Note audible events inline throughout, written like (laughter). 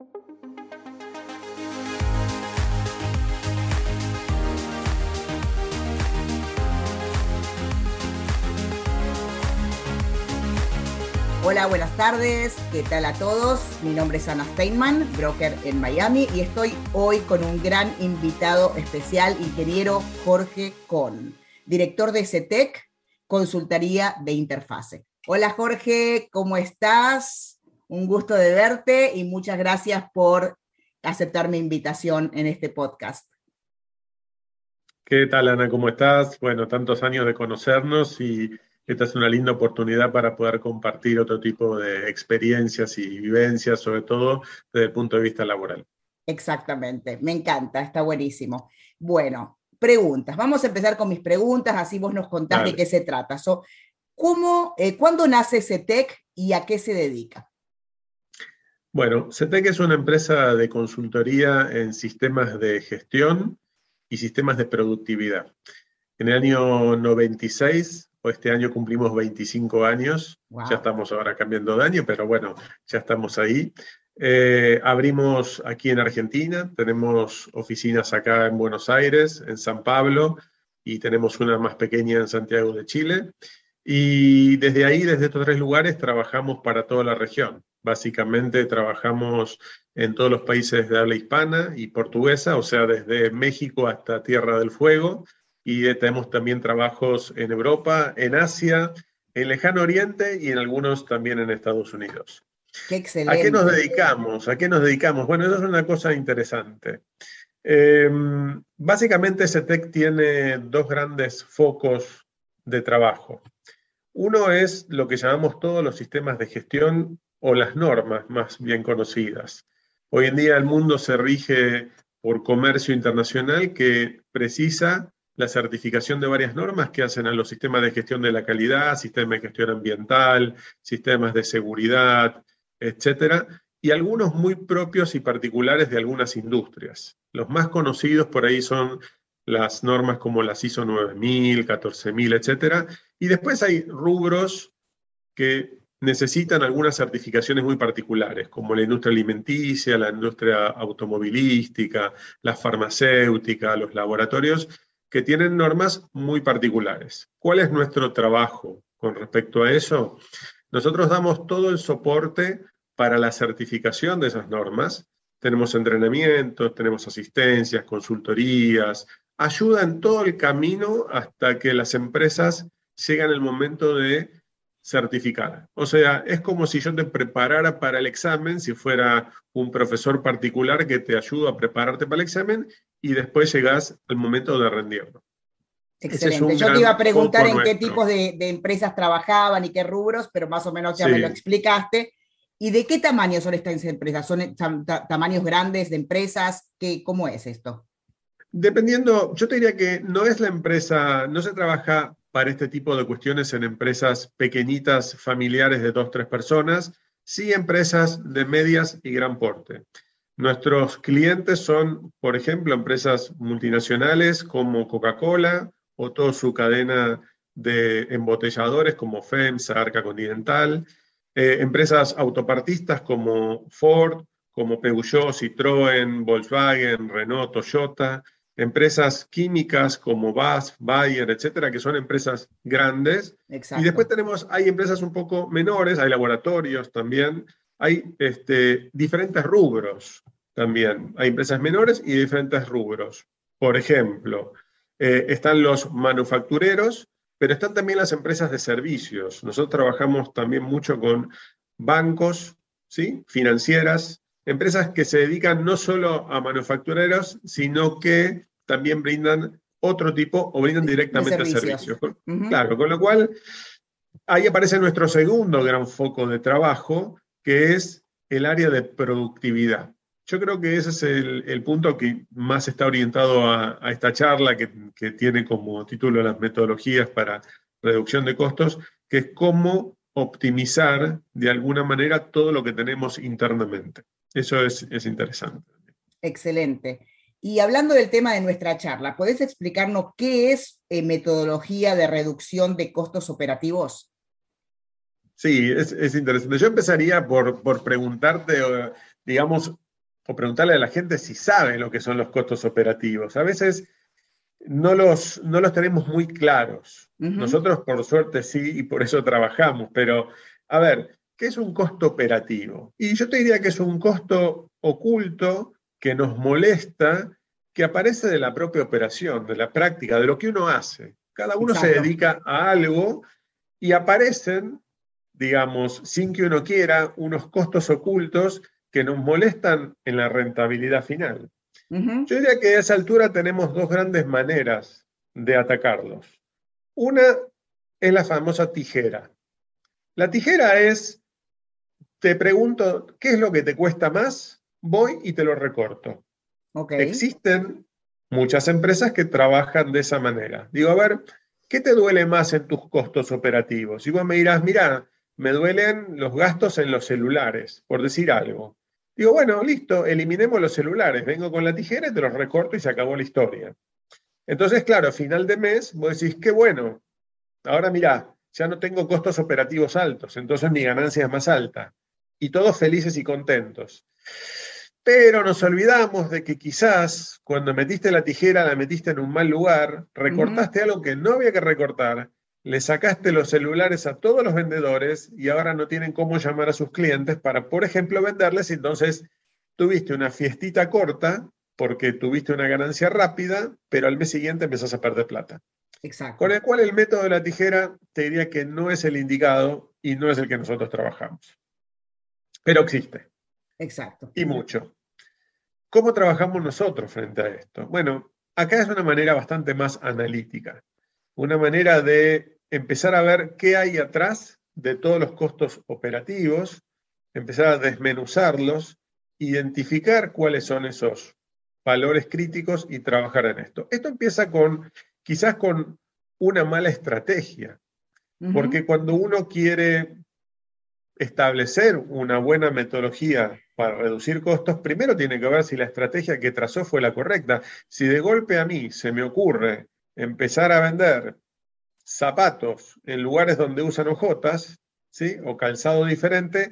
Hola, buenas tardes. ¿Qué tal a todos? Mi nombre es Ana Steinman, broker en Miami, y estoy hoy con un gran invitado especial, ingeniero Jorge Con, director de CETEC, consultoría de interfase. Hola Jorge, ¿cómo estás? Un gusto de verte y muchas gracias por aceptar mi invitación en este podcast. ¿Qué tal, Ana? ¿Cómo estás? Bueno, tantos años de conocernos y esta es una linda oportunidad para poder compartir otro tipo de experiencias y vivencias, sobre todo desde el punto de vista laboral. Exactamente, me encanta, está buenísimo. Bueno, preguntas. Vamos a empezar con mis preguntas, así vos nos contás de qué se trata. ¿cómo, eh, ¿Cuándo nace CETEC y a qué se dedica? Bueno, CETEC es una empresa de consultoría en sistemas de gestión y sistemas de productividad. En el año 96 este año cumplimos 25 años, ya estamos ahora cambiando de año, pero bueno, ya estamos ahí. Eh, abrimos aquí en Argentina, tenemos oficinas acá en Buenos Aires, en San Pablo, y tenemos una más pequeña en Santiago de Chile. Y desde ahí, desde estos tres lugares, trabajamos para toda la región. Básicamente trabajamos en todos los países de habla hispana y portuguesa, o sea, desde México hasta Tierra del Fuego, y tenemos también trabajos en Europa, en Asia, en Lejano Oriente y en algunos también en Estados Unidos. Qué excelente. ¿A qué nos dedicamos? ¿A qué nos dedicamos? Bueno, eso es una cosa interesante. Em, básicamente, SETEC tiene dos grandes focos de trabajo. Uno es lo que llamamos todos los sistemas de gestión o las normas más bien conocidas. Hoy en día el mundo se rige por comercio internacional que precisa la certificación de varias normas que hacen a los sistemas de gestión de la calidad, sistemas de gestión ambiental, sistemas de seguridad, etcétera, y algunos muy propios y particulares de algunas industrias. Los más conocidos por ahí son las normas como las ISO 9000, 14000, etcétera, y después hay rubros que necesitan algunas certificaciones muy particulares, como la industria alimenticia, la industria automovilística, la farmacéutica, los laboratorios, que tienen normas muy particulares. ¿Cuál es nuestro trabajo con respecto a eso? Nosotros damos todo el soporte para la certificación de esas normas. Tenemos entrenamientos, tenemos asistencias, consultorías, ayuda en todo el camino hasta que las empresas llegan el momento de certificar. O sea, es como si yo te preparara para el examen, si fuera un profesor particular que te ayuda a prepararte para el examen y después llegas al momento de rendirlo. Excelente. Yo te iba a preguntar en qué tipos de, empresas trabajaban y qué rubros, pero más o menos ya me lo explicaste. ¿Y de qué tamaño son estas empresas? ¿Son tamaños grandes de empresas? ¿Qué, ¿Cómo es esto? Dependiendo, yo te diría que no es la empresa, no se trabaja para este tipo de cuestiones en empresas pequeñitas, familiares de dos, tres personas, sí empresas de medias y gran porte. Nuestros clientes son, por ejemplo, empresas multinacionales como Coca-Cola o toda su cadena de embotelladores como FEMSA, Arca Continental, eh, empresas autopartistas como Ford, como Peugeot, Citroën, Volkswagen, Renault, Toyota, empresas químicas como BASF, Bayer, etcétera, que son empresas grandes. Y después tenemos, hay empresas un poco menores, hay laboratorios también, hay este, diferentes rubros también. Hay empresas menores y diferentes rubros. Por ejemplo, eh, están los manufactureros, pero están también las empresas de servicios. Nosotros trabajamos también mucho con bancos, ¿sí? financieras, empresas que se dedican no solo a manufactureros, sino que también brindan otro tipo o brindan directamente servicios. Claro, con lo cual ahí aparece nuestro segundo gran foco de trabajo, que es el área de productividad. Yo creo que ese es el, punto que más está orientado a, esta charla, que, que, tiene como título las metodologías para reducción de costos, que es cómo optimizar de alguna manera todo lo que tenemos internamente. Eso es, es interesante. Excelente. Y hablando del tema de nuestra charla, ¿podés explicarnos qué es eh, metodología de reducción de costos operativos? Sí, es, interesante. Yo empezaría por, preguntarte, digamos, o preguntarle a la gente si sabe lo que son los costos operativos. A veces no los, no los tenemos muy claros. Nosotros, por suerte, sí, y por eso trabajamos, pero a ver, ¿qué es un costo operativo? Y yo te diría que es un costo oculto que nos molesta, que aparece de la propia operación, de la práctica, de lo que uno hace. Cada uno se dedica a algo y aparecen, digamos, sin que uno quiera, unos costos ocultos que nos molestan en la rentabilidad final. Yo diría que a esa altura tenemos dos grandes maneras de atacarlos. Una es la famosa tijera. La tijera es, te pregunto, ¿qué es lo que te cuesta más? Voy y te lo recorto. Existen muchas empresas que trabajan de esa manera. Digo, a ver, ¿qué te duele más en tus costos operativos? Y vos me dirás, mira, me duelen los gastos en los celulares, por decir algo. Digo, bueno, listo, eliminemos los celulares, vengo con la tijera y te los recorto y se acabó la historia. Entonces, claro, a final de mes vos decís, qué bueno, ahora mira, ya no tengo costos operativos altos, entonces mi ganancia es más alta. Y todos felices y contentos. Pero nos olvidamos de que quizás cuando metiste la tijera la metiste en un mal lugar, recortaste algo que no había que recortar le sacaste los celulares a todos los vendedores y ahora no tienen cómo llamar a sus clientes para, por ejemplo, venderles. Entonces, tuviste una fiestita corta porque tuviste una ganancia rápida, pero al mes siguiente empezás a perder plata. Exacto. Con el cual el método de la tijera te diría que no es el indicado y no es el que nosotros trabajamos. Pero existe. Exacto. Y mucho. ¿Cómo trabajamos nosotros frente a esto? Bueno, acá es una manera bastante más analítica una manera de empezar a ver qué hay atrás de todos los costos operativos, empezar a desmenuzarlos, identificar cuáles son esos valores críticos y trabajar en esto. Esto empieza con, quizás con una mala estrategia, porque cuando uno quiere establecer una buena metodología para reducir costos, primero tiene que ver si la estrategia que trazó fue la correcta. Si de golpe a mí se me ocurre empezar a vender zapatos en lugares donde usan ojotas, ¿sí? o calzado diferente,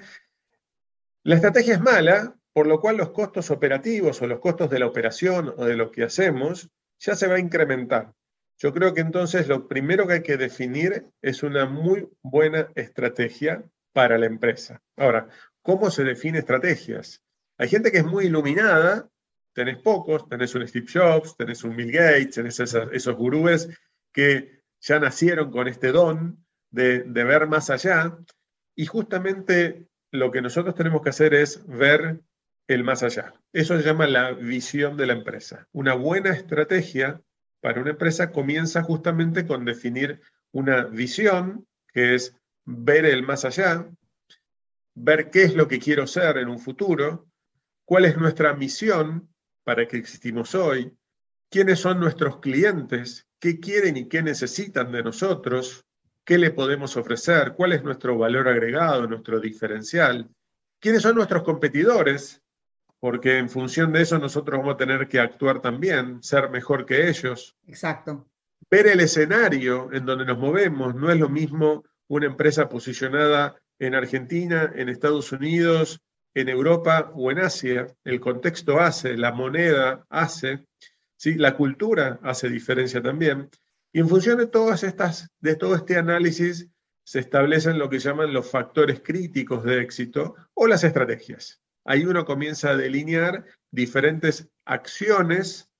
la estrategia es mala, por lo cual los costos operativos o los costos de la operación o de lo que hacemos ya se va a incrementar. Yo creo que entonces lo primero que hay que definir es una muy buena estrategia para la empresa. Ahora, ¿cómo se define estrategias? Hay gente que es muy iluminada tenés pocos, tenés un Steve Jobs, tenés un Bill Gates, tenés esos, gurúes que ya nacieron con este don de, de ver más allá. Y justamente lo que nosotros tenemos que hacer es ver el más allá. Eso se llama la visión de la empresa. Una buena estrategia para una empresa comienza justamente con definir una visión, que es ver el más allá, ver qué es lo que quiero ser en un futuro, cuál es nuestra misión, para qué existimos hoy, quiénes son nuestros clientes, qué quieren y qué necesitan de nosotros, qué le podemos ofrecer, cuál es nuestro valor agregado, nuestro diferencial, quiénes son nuestros competidores, porque en función de eso nosotros vamos a tener que actuar también, ser mejor que ellos. Exacto. Ver el escenario en donde nos movemos, no es lo mismo una empresa posicionada en Argentina, en Estados Unidos, en Europa o en Asia, el contexto hace, la moneda hace, ¿sí? la cultura hace diferencia también. Y en función de todas estas, de todo este análisis, se establecen lo que llaman los factores críticos de éxito o las estrategias. Ahí uno comienza a delinear diferentes acciones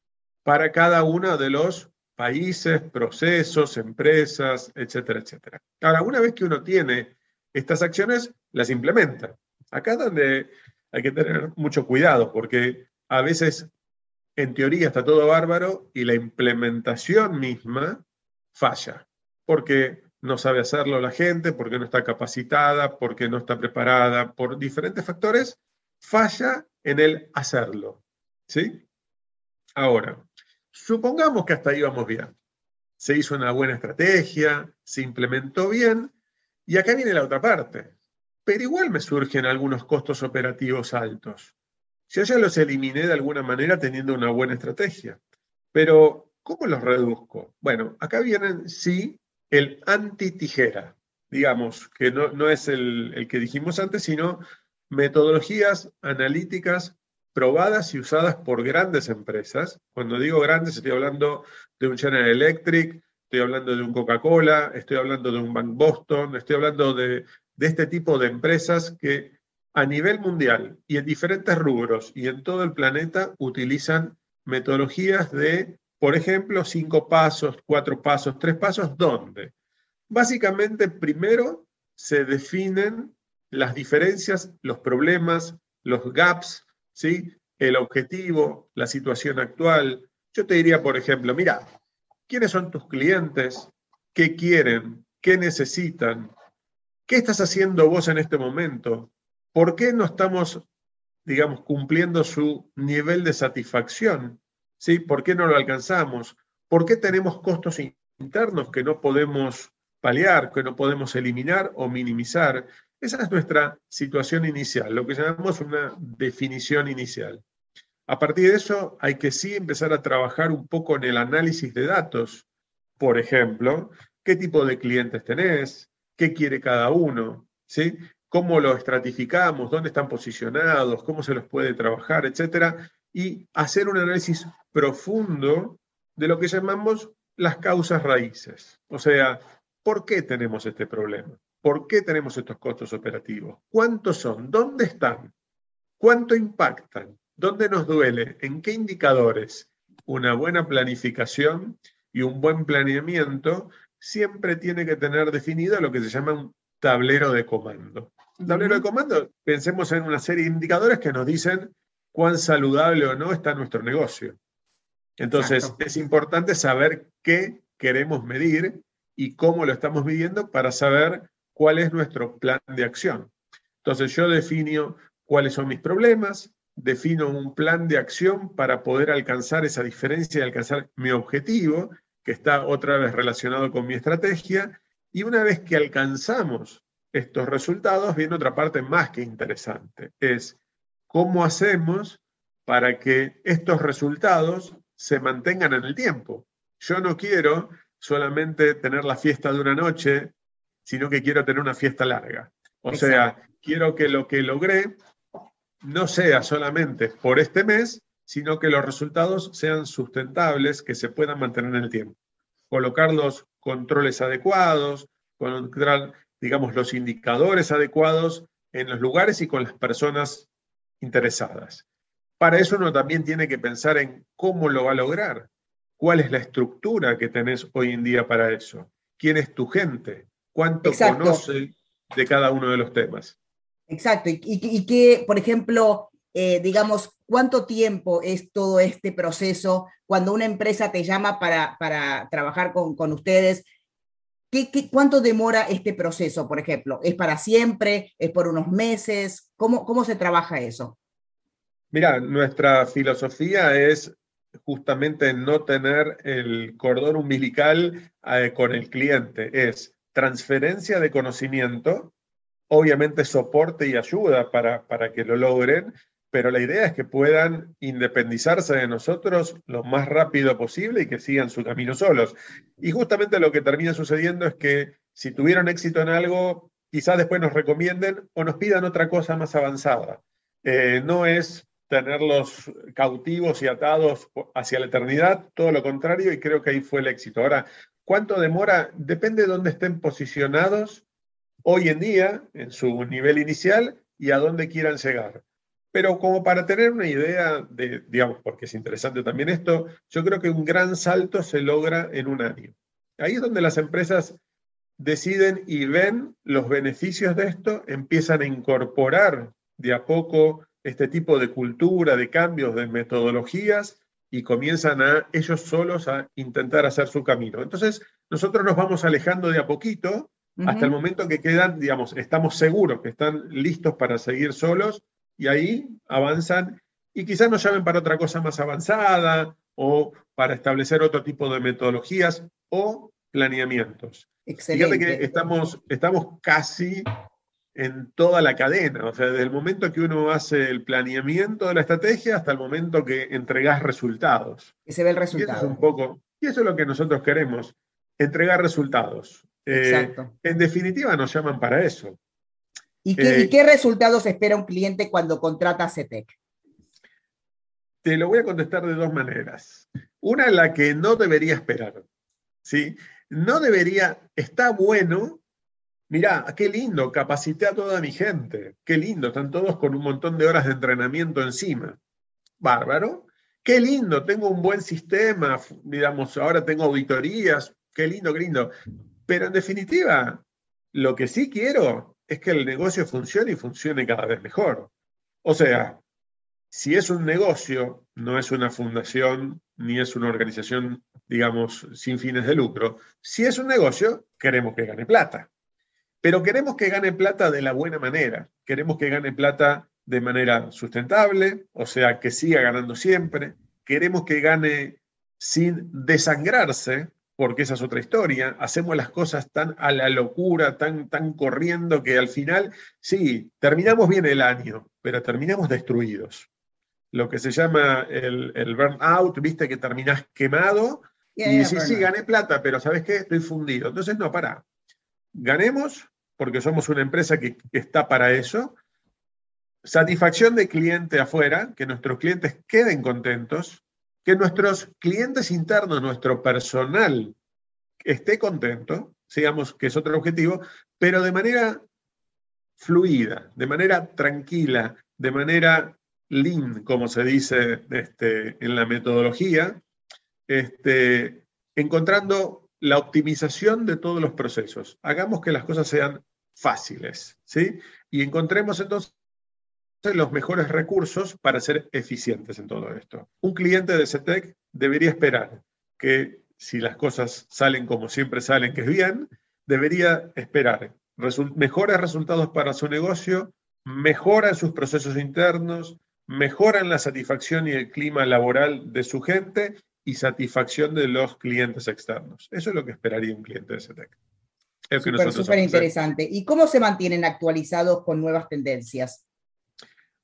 para cada uno de los países, procesos, empresas, etcétera, etcétera. Ahora, una vez que uno tiene estas acciones, las implementa. Acá es donde hay que tener mucho cuidado, porque a veces en teoría está todo bárbaro y la implementación misma falla, porque no sabe hacerlo la gente, porque no está capacitada, porque no está preparada, por diferentes factores, falla en el hacerlo. ¿Sí? Ahora, supongamos que hasta ahí vamos bien. Se hizo una buena estrategia, se implementó bien, y acá viene la otra parte pero igual me surgen algunos costos operativos altos. Yo ya los eliminé de alguna manera teniendo una buena estrategia. Pero, ¿cómo los reduzco? Bueno, acá vienen, sí, el anti-tijera, digamos, que no, no es el, el que dijimos antes, sino metodologías analíticas probadas y usadas por grandes empresas. Cuando digo grandes, estoy hablando de un General Electric, estoy hablando de un Coca-Cola, estoy hablando de un Bank Boston, estoy hablando de, de este tipo de empresas que a nivel mundial y en diferentes rubros y en todo el planeta utilizan metodologías de, por ejemplo, cinco pasos, cuatro pasos, tres pasos, ¿dónde? Básicamente, primero se definen las diferencias, los problemas, los gaps, ¿sí? el objetivo, la situación actual. Yo te diría, por ejemplo, mira, ¿quiénes son tus clientes? ¿Qué quieren? ¿Qué necesitan? ¿Qué estás haciendo vos en este momento? ¿Por qué no estamos, digamos, cumpliendo su nivel de satisfacción? ¿Sí? ¿Por qué no lo alcanzamos? ¿Por qué tenemos costos internos que no podemos paliar, que no podemos eliminar o minimizar? Esa es nuestra situación inicial, lo que llamamos una definición inicial. A partir de eso, hay que sí empezar a trabajar un poco en el análisis de datos. Por ejemplo, qué tipo de clientes tenés, qué quiere cada uno, ¿sí? cómo lo estratificamos, dónde están posicionados, cómo se los puede trabajar, etcétera, y hacer un análisis profundo de lo que llamamos las causas raíces. O sea, ¿por qué tenemos este problema? ¿Por qué tenemos estos costos operativos? ¿Cuántos son? ¿Dónde están? ¿Cuánto impactan? ¿Dónde nos duele? ¿En qué indicadores? Una buena planificación y un buen planeamiento siempre tiene que tener definido lo que se llama un tablero de comando. Un tablero de comando, pensemos en una serie de indicadores que nos dicen cuán saludable o no está nuestro negocio. Entonces, es importante saber qué queremos medir y cómo lo estamos midiendo para saber cuál es nuestro plan de acción. Entonces, yo defino cuáles son mis problemas, defino un plan de acción para poder alcanzar esa diferencia y alcanzar mi objetivo, que está otra vez relacionado con mi estrategia, y una vez que alcanzamos estos resultados, viene otra parte más que interesante, es cómo hacemos para que estos resultados se mantengan en el tiempo. Yo no quiero solamente tener la fiesta de una noche, sino que quiero tener una fiesta larga. O sea, quiero que lo que logré no sea solamente por este mes, sino que los resultados sean sustentables, que se puedan mantener en el tiempo. Colocar los controles adecuados, colocar, digamos, los indicadores adecuados en los lugares y con las personas interesadas. Para eso uno también tiene que pensar en cómo lo va a lograr, cuál es la estructura que tenés hoy en día para eso, quién es tu gente, cuánto conoce de cada uno de los temas. Exacto, y, y, que, por ejemplo, eh, digamos, cuánto tiempo es todo este proceso cuando una empresa te llama para, para trabajar con, con ustedes. ¿Qué, qué, cuánto demora este proceso, por ejemplo? ¿Es para siempre? ¿Es por unos meses? ¿Cómo, cómo se trabaja eso? Mira, nuestra filosofía es justamente no tener el cordón umbilical eh, con el cliente, es transferencia de conocimiento, obviamente soporte y ayuda para, para que lo logren, pero la idea es que puedan independizarse de nosotros lo más rápido posible y que sigan su camino solos. Y justamente lo que termina sucediendo es que si tuvieron éxito en algo, quizás después nos recomienden o nos pidan otra cosa más avanzada. Eh, no es tenerlos cautivos y atados hacia la eternidad, todo lo contrario, y creo que ahí fue el éxito. Ahora, ¿cuánto demora? Depende de dónde estén posicionados hoy en día, en su nivel inicial, y a dónde quieran llegar. Pero como para tener una idea de, digamos, porque es interesante también esto, yo creo que un gran salto se logra en un año. Ahí es donde las empresas deciden y ven los beneficios de esto, empiezan a incorporar de a poco este tipo de cultura, de cambios, de metodologías y comienzan a ellos solos a intentar hacer su camino. Entonces, nosotros nos vamos alejando de a poquito hasta el momento que quedan, digamos, estamos seguros que están listos para seguir solos y ahí avanzan y quizás nos llamen para otra cosa más avanzada o para establecer otro tipo de metodologías o planeamientos. Excelente. Fíjate que estamos, estamos casi en toda la cadena, o sea, desde el momento que uno hace el planeamiento de la estrategia hasta el momento que entregás resultados. Que se ve el resultado. Y eso es un poco, y eso es lo que nosotros queremos, entregar resultados. Eh, Exacto. en definitiva nos llaman para eso. ¿Y qué, ¿Y eh, qué, resultados espera un cliente cuando contrata CETEC? te lo voy a contestar de dos maneras. Una la que no debería esperar. ¿sí? No debería, está bueno, mirá, qué lindo, capacité a toda mi gente, qué lindo, están todos con un montón de horas de entrenamiento encima. Bárbaro. Qué lindo, tengo un buen sistema, digamos, ahora tengo auditorías, qué lindo, qué lindo. Pero en definitiva, lo que sí quiero es que el negocio funcione y funcione cada vez mejor. O sea, si es un negocio, no es una fundación ni es una organización, digamos, sin fines de lucro. Si es un negocio, queremos que gane plata. Pero queremos que gane plata de la buena manera. Queremos que gane plata de manera sustentable, o sea, que siga ganando siempre. Queremos que gane sin desangrarse, porque esa es otra historia. Hacemos las cosas tan a la locura, tan, tan corriendo, que al final, sí, terminamos bien el año, pero terminamos destruidos lo que se llama el, el burnout, viste que terminás quemado y sí, sí, gané plata, pero ¿sabes qué? Estoy fundido. Entonces, no, para. Ganemos, porque somos una empresa que, está para eso. Satisfacción de cliente afuera, que nuestros clientes queden contentos, que nuestros clientes internos, nuestro personal esté contento, digamos que es otro objetivo, pero de manera fluida, de manera tranquila, de manera lean, como se dice este, en la metodología, este, encontrando la optimización de todos los procesos. Hagamos que las cosas sean fáciles, ¿sí? Y encontremos entonces los mejores recursos para ser eficientes en todo esto. Un cliente de CETEC debería esperar que si las cosas salen como siempre salen, que es bien, debería esperar mejores resultados para su negocio, mejora sus procesos internos, mejoran la satisfacción y el clima laboral de su gente y satisfacción de los clientes externos. Eso es lo que esperaría un cliente de CETEC. Es súper interesante. ¿Y cómo se mantienen actualizados con nuevas tendencias?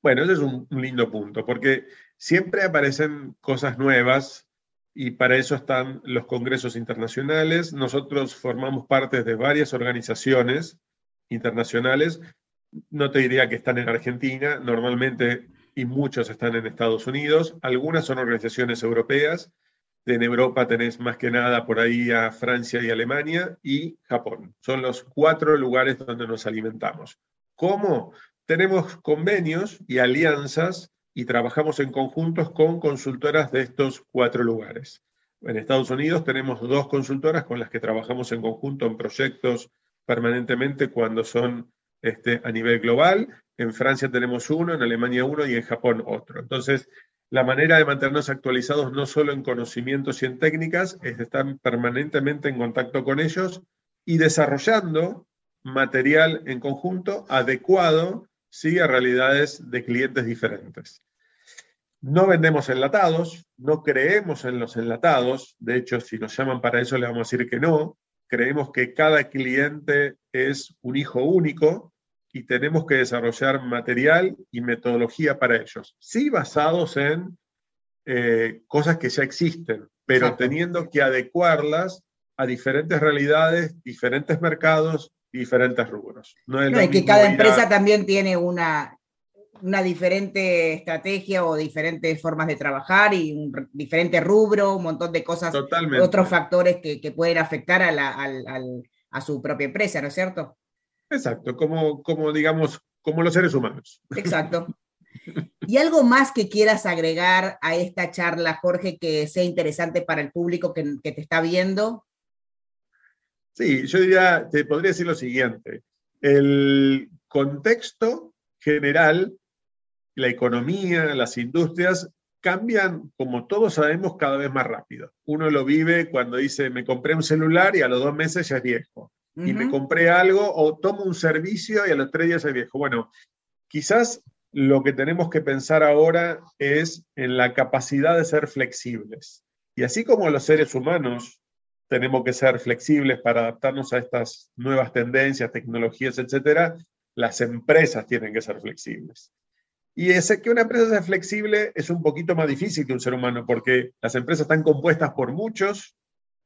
Bueno, ese es un, un lindo punto, porque siempre aparecen cosas nuevas y para eso están los congresos internacionales. Nosotros formamos parte de varias organizaciones internacionales. No te diría que están en Argentina, normalmente y muchos están en Estados Unidos. Algunas son organizaciones europeas. En Europa tenés más que nada por ahí a Francia y Alemania y Japón. Son los cuatro lugares donde nos alimentamos. ¿Cómo? Tenemos convenios y alianzas y trabajamos en conjuntos con consultoras de estos cuatro lugares. En Estados Unidos tenemos dos consultoras con las que trabajamos en conjunto en proyectos permanentemente cuando son este, a nivel global en Francia tenemos uno, en Alemania uno y en Japón otro. Entonces, la manera de mantenernos actualizados no solo en conocimientos y en técnicas, es estar permanentemente en contacto con ellos y desarrollando material en conjunto adecuado ¿sí? a realidades de clientes diferentes. No vendemos enlatados, no creemos en los enlatados, de hecho, si nos llaman para eso, le vamos a decir que no. Creemos que cada cliente es un hijo único y tenemos que desarrollar material y metodología para ellos. Sí basados en eh, cosas que ya existen, pero teniendo que adecuarlas a diferentes realidades, diferentes mercados, diferentes rubros. No es, que cada empresa también tiene una, una diferente estrategia o diferentes formas de trabajar y un diferente rubro, un montón de cosas, Totalmente. otros factores que, que pueden afectar a, la, a su propia empresa, ¿no es cierto? Exacto, como, como digamos, como los seres humanos. Exacto. ¿Y algo más que quieras agregar a esta charla, Jorge, que sea interesante para el público que, te está viendo? Sí, yo diría, te podría decir lo siguiente. El contexto general, la economía, las industrias cambian, como todos sabemos, cada vez más rápido. Uno lo vive cuando dice, me compré un celular y a los dos meses ya es viejo y me compré algo o tomo un servicio y a los tres días es viejo. Bueno, quizás lo que tenemos que pensar ahora es en la capacidad de ser flexibles. Y así como los seres humanos tenemos que ser flexibles para adaptarnos a estas nuevas tendencias, tecnologías, etcétera, las empresas tienen que ser flexibles. Y ese que una empresa sea flexible es un poquito más difícil que un ser humano, porque las empresas están compuestas por muchos,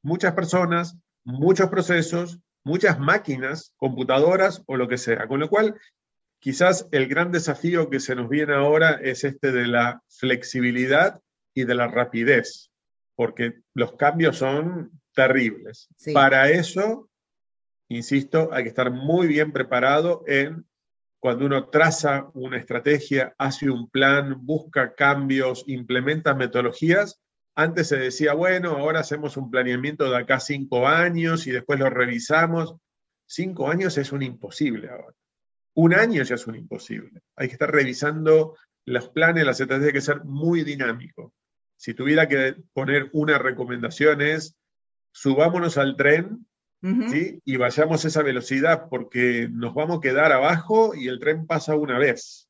muchas personas, muchos procesos, muchas máquinas, computadoras o lo que sea. Con lo cual, quizás el gran desafío que se nos viene ahora es este de la flexibilidad y de la rapidez, porque los cambios son terribles. Para eso, insisto, hay que estar muy bien preparado en cuando uno traza una estrategia, hace un plan, busca cambios, implementa metodologías. Antes se decía, bueno, ahora hacemos un planeamiento de acá cinco años y después lo revisamos. Cinco años es un imposible ahora. Un año ya es un imposible. Hay que estar revisando los planes, las estrategias, hay que ser muy dinámico. Si tuviera que poner una recomendación es, subámonos al tren y vayamos a esa velocidad porque nos vamos a quedar abajo y el tren pasa una vez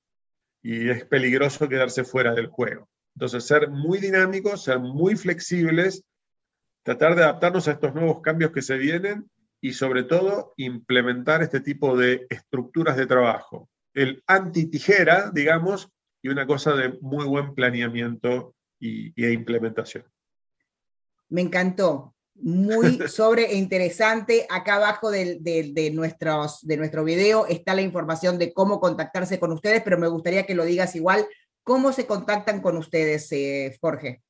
y es peligroso quedarse fuera del juego. Entonces, ser muy dinámicos, ser muy flexibles, tratar de adaptarnos a estos nuevos cambios que se vienen y sobre todo implementar este tipo de estructuras de trabajo. El anti-tijera, digamos, y una cosa de muy buen planeamiento y, y implementación. Me encantó muy (laughs) sobre e interesante. Acá abajo de, nuestros, de nuestro video está la información de cómo contactarse con ustedes, pero me gustaría que lo digas igual. ¿Cómo se contactan con ustedes, eh, Jorge?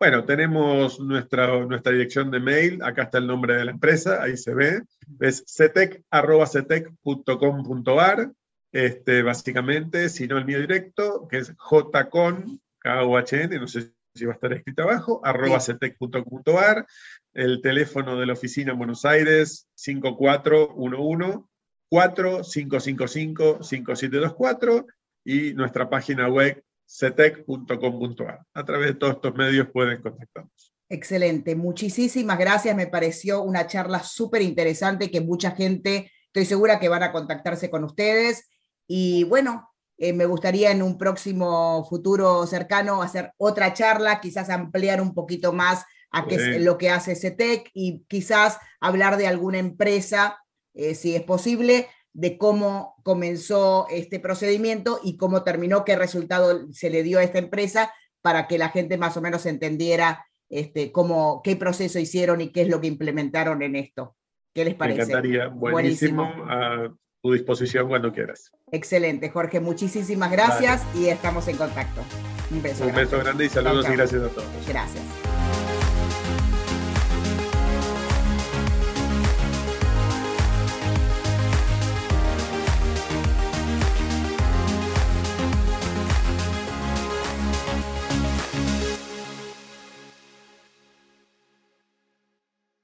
Bueno, tenemos nuestra, nuestra dirección de mail, acá está el nombre de la empresa, ahí se ve, es cetec.cetec.com.ar, este, básicamente, si no el mío directo, que es jcon, k o h n no sé si va a estar escrito abajo, arroba cetec.com.ar, el teléfono de la oficina en Buenos Aires, 5411 4555 5724 y nuestra página web cetec.com.ar. A través de todos estos medios pueden contactarnos. Excelente, muchísimas gracias. Me pareció una charla súper interesante que mucha gente, estoy segura que van a contactarse con ustedes. Y bueno, eh, me gustaría en un próximo futuro cercano hacer otra charla, quizás ampliar un poquito más a qué es lo que hace CETEC y quizás hablar de alguna empresa, eh, si es posible, de cómo comenzó este procedimiento y cómo terminó, qué resultado se le dio a esta empresa para que la gente más o menos entendiera este, cómo, qué proceso hicieron y qué es lo que implementaron en esto. ¿Qué les parece? Me encantaría. Buenísimo tu disposición cuando quieras. Excelente, Jorge. Muchísimas gracias y estamos en contacto. Un beso. Un beso grande y saludos y gracias a todos. Gracias.